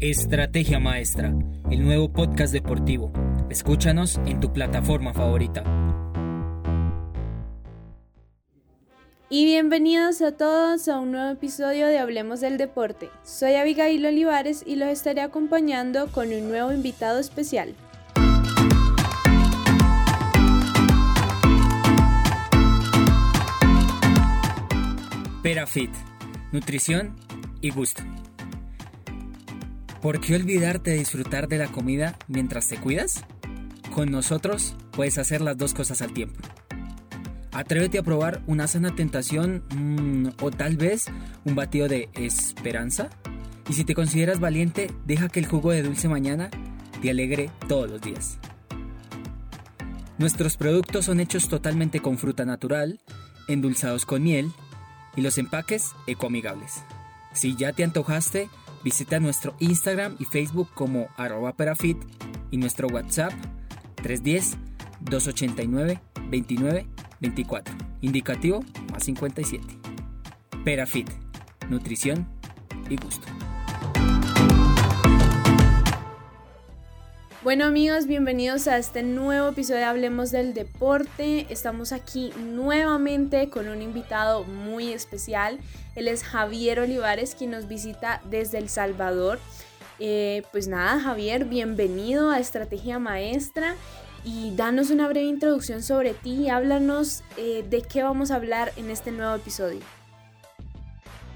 Estrategia Maestra, el nuevo podcast deportivo. Escúchanos en tu plataforma favorita. Y bienvenidos a todos a un nuevo episodio de Hablemos del Deporte. Soy Abigail Olivares y los estaré acompañando con un nuevo invitado especial. Perafit, nutrición y gusto. ¿Por qué olvidarte de disfrutar de la comida mientras te cuidas? Con nosotros puedes hacer las dos cosas al tiempo. Atrévete a probar una sana tentación mm, o tal vez un batido de esperanza. Y si te consideras valiente, deja que el jugo de dulce mañana te alegre todos los días. Nuestros productos son hechos totalmente con fruta natural, endulzados con miel y los empaques ecoamigables. Si ya te antojaste, Visita nuestro Instagram y Facebook como arroba perafit y nuestro WhatsApp 310-289-2924. Indicativo más 57. Perafit, nutrición y gusto. Bueno amigos, bienvenidos a este nuevo episodio de Hablemos del Deporte. Estamos aquí nuevamente con un invitado muy especial. Él es Javier Olivares, quien nos visita desde El Salvador. Eh, pues nada, Javier, bienvenido a Estrategia Maestra y danos una breve introducción sobre ti y háblanos eh, de qué vamos a hablar en este nuevo episodio.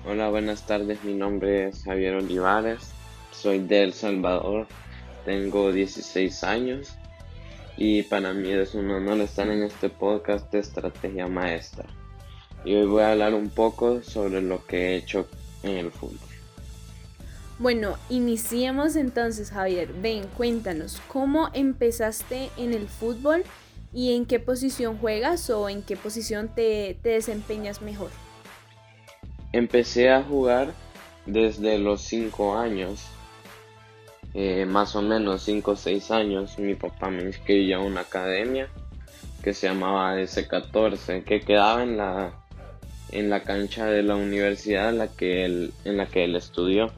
Hola, buenas tardes. Mi nombre es Javier Olivares. Soy de El Salvador tengo 16 años y para mí es un honor estar en este podcast de Estrategia Maestra. Y hoy voy a hablar un poco sobre lo que he hecho en el fútbol. Bueno, iniciemos entonces Javier. Ven, cuéntanos, ¿cómo empezaste en el fútbol y en qué posición juegas o en qué posición te, te desempeñas mejor? Empecé a jugar desde los 5 años eh, más o menos 5 o 6 años, mi papá me inscribió a una academia que se llamaba S14, que quedaba en la, en la cancha de la universidad en la que él, en la que él estudió.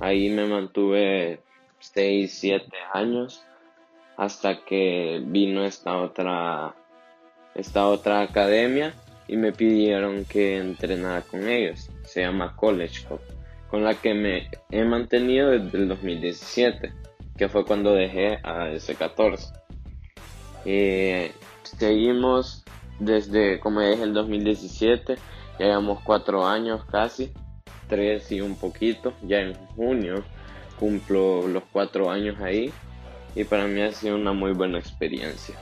Ahí me mantuve 6, 7 años hasta que vino esta otra, esta otra academia y me pidieron que entrenara con ellos. Se llama College Cup con la que me he mantenido desde el 2017, que fue cuando dejé a S14. Eh, seguimos desde, como dije, el 2017, ya llevamos cuatro años casi, tres y un poquito, ya en junio cumplo los cuatro años ahí y para mí ha sido una muy buena experiencia.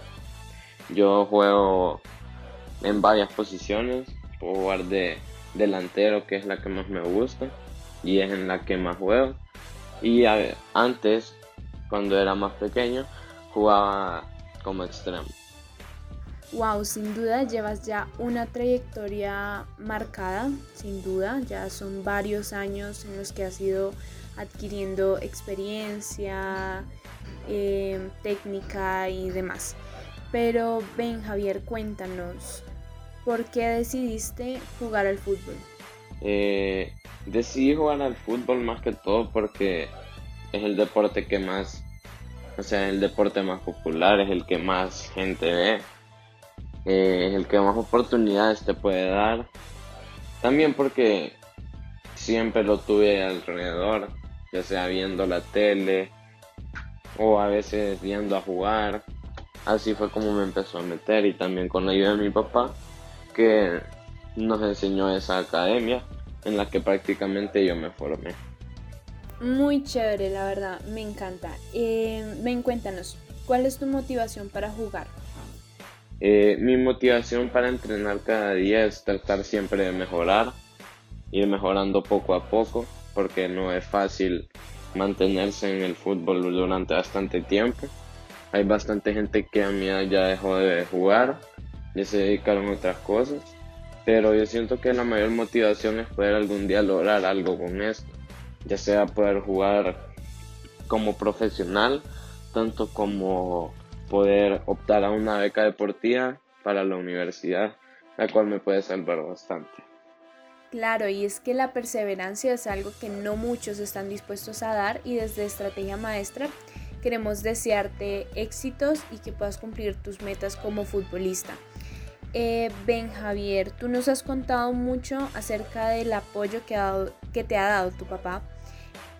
Yo juego en varias posiciones, puedo jugar de delantero, que es la que más me gusta, y es en la que más juego. Y antes, cuando era más pequeño, jugaba como extremo. Wow, sin duda llevas ya una trayectoria marcada, sin duda, ya son varios años en los que has ido adquiriendo experiencia, eh, técnica y demás. Pero ven Javier, cuéntanos, ¿por qué decidiste jugar al fútbol? Eh, decidí jugar al fútbol más que todo porque es el deporte que más, o sea, el deporte más popular, es el que más gente ve, eh, es el que más oportunidades te puede dar. También porque siempre lo tuve alrededor, ya sea viendo la tele o a veces viendo a jugar. Así fue como me empezó a meter y también con la ayuda de mi papá que nos enseñó esa academia en la que prácticamente yo me formé. Muy chévere, la verdad, me encanta. Eh, ven, cuéntanos, ¿cuál es tu motivación para jugar? Eh, mi motivación para entrenar cada día es tratar siempre de mejorar, ir mejorando poco a poco, porque no es fácil mantenerse en el fútbol durante bastante tiempo. Hay bastante gente que a mí ya dejó de jugar, ya se dedicaron a otras cosas pero yo siento que la mayor motivación es poder algún día lograr algo con esto, ya sea poder jugar como profesional, tanto como poder optar a una beca deportiva para la universidad, la cual me puede salvar bastante. Claro, y es que la perseverancia es algo que no muchos están dispuestos a dar y desde Estrategia Maestra queremos desearte éxitos y que puedas cumplir tus metas como futbolista. Eh, ben Javier, tú nos has contado mucho acerca del apoyo que, que te ha dado tu papá.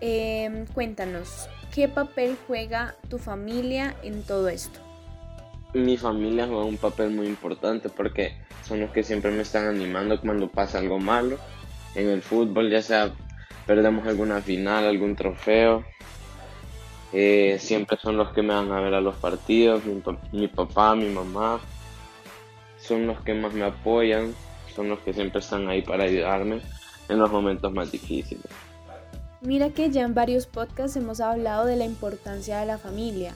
Em, cuéntanos, ¿qué papel juega tu familia en todo esto? Mi familia juega un papel muy importante porque son los que siempre me están animando cuando pasa algo malo en el fútbol, ya sea perdemos alguna final, algún trofeo. Eh, siempre son los que me van a ver a los partidos, mi, papá, mi mamá, son los que más me apoyan, son los que siempre están ahí para ayudarme en los momentos más difíciles. Mira que ya en varios podcasts hemos hablado de la importancia de la familia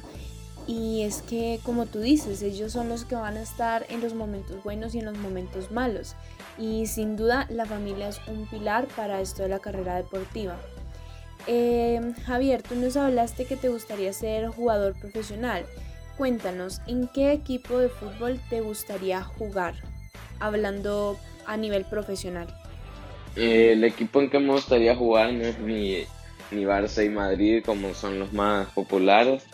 y es que, como tú dices, ellos son los que van a estar en los momentos buenos y en los momentos malos. Y sin duda la familia es un pilar para esto de la carrera deportiva. Eh, Javier, tú nos hablaste que te gustaría ser jugador profesional. Cuéntanos, ¿en qué equipo de fútbol te gustaría jugar? Hablando a nivel profesional. El equipo en que me gustaría jugar no es ni, ni Barça y Madrid como son los más populares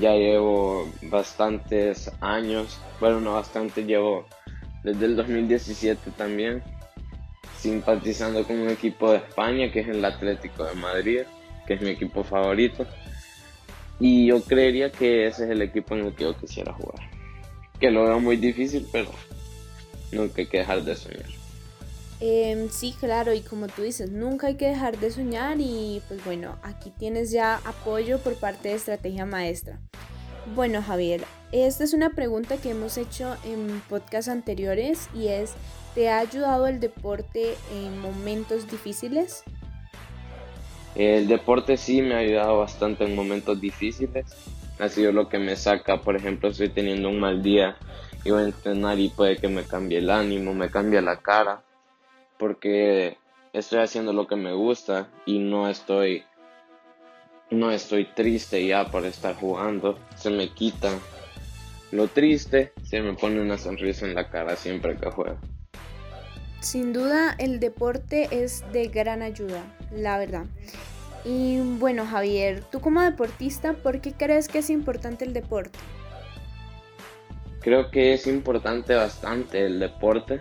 ya llevo bastantes años, bueno, no bastante, llevo desde el 2017 también simpatizando con un equipo de España que es el Atlético de Madrid, que es mi equipo favorito. Y yo creería que ese es el equipo en el que yo quisiera jugar. Que lo veo muy difícil, pero nunca hay que dejar de soñar. Em, sí, claro, y como tú dices, nunca hay que dejar de soñar y pues bueno, aquí tienes ya apoyo por parte de Estrategia Maestra. Bueno, Javier, esta es una pregunta que hemos hecho en podcasts anteriores y es, ¿te ha ayudado el deporte en momentos difíciles? El deporte sí me ha ayudado bastante en momentos difíciles. Ha sido lo que me saca, por ejemplo, estoy teniendo un mal día y a entrenar y puede que me cambie el ánimo, me cambie la cara porque estoy haciendo lo que me gusta y no estoy no estoy triste ya por estar jugando, se me quita lo triste, se me pone una sonrisa en la cara siempre que juego. Sin duda el deporte es de gran ayuda, la verdad. Y bueno Javier, tú como deportista, ¿por qué crees que es importante el deporte? Creo que es importante bastante el deporte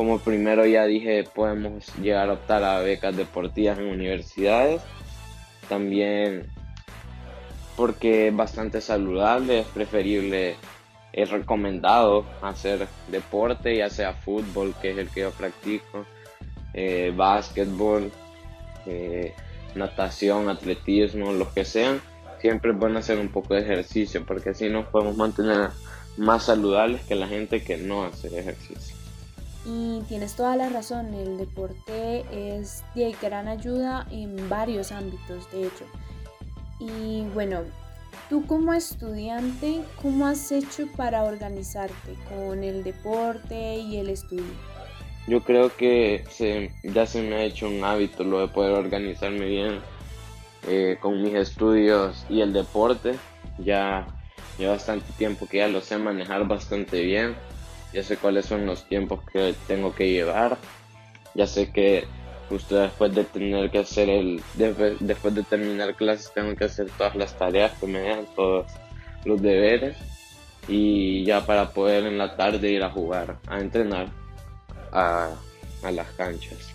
como primero ya dije, podemos llegar a optar a becas deportivas en universidades. También porque es bastante saludable, es preferible, es recomendado hacer deporte, ya sea fútbol, que es el que yo practico, eh, básquetbol, eh, natación, atletismo, lo que sean. Siempre es bueno hacer un poco de ejercicio porque así nos podemos mantener más saludables que la gente que no hace ejercicio. Y tienes toda la razón, el deporte es de gran ayuda en varios ámbitos, de hecho. Y bueno, tú como estudiante, ¿cómo has hecho para organizarte con el deporte y el estudio? Yo creo que ya se me ha hecho un hábito lo de poder organizarme bien eh, con mis estudios y el deporte. Ya lleva bastante tiempo que ya lo sé manejar bastante bien. Ya sé cuáles son los tiempos que tengo que llevar, ya sé que justo después de tener que hacer el, después de terminar clases tengo que hacer todas las tareas que me dan, todos los deberes. Y ya para poder en la tarde ir a jugar, a entrenar a, a las canchas.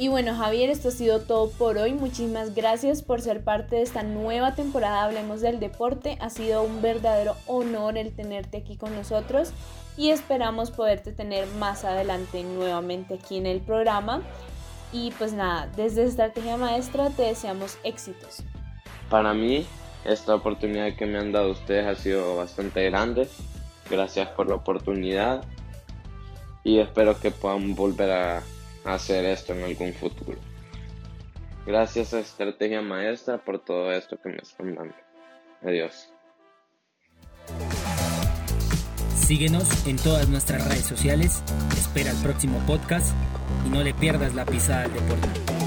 Y bueno, Javier, esto ha sido todo por hoy. Muchísimas gracias por ser parte de esta nueva temporada Hablemos del Deporte. Ha sido un verdadero honor el tenerte aquí con nosotros y esperamos poderte tener más adelante nuevamente aquí en el programa. Y pues nada, desde Estrategia Maestra te deseamos éxitos. Para mí, esta oportunidad que me han dado ustedes ha sido bastante grande. Gracias por la oportunidad y espero que puedan volver a hacer esto en algún futuro. Gracias a Estrategia Maestra por todo esto que me están dando. Adiós. Síguenos en todas nuestras redes sociales, espera el próximo podcast y no le pierdas la pisada al deporte.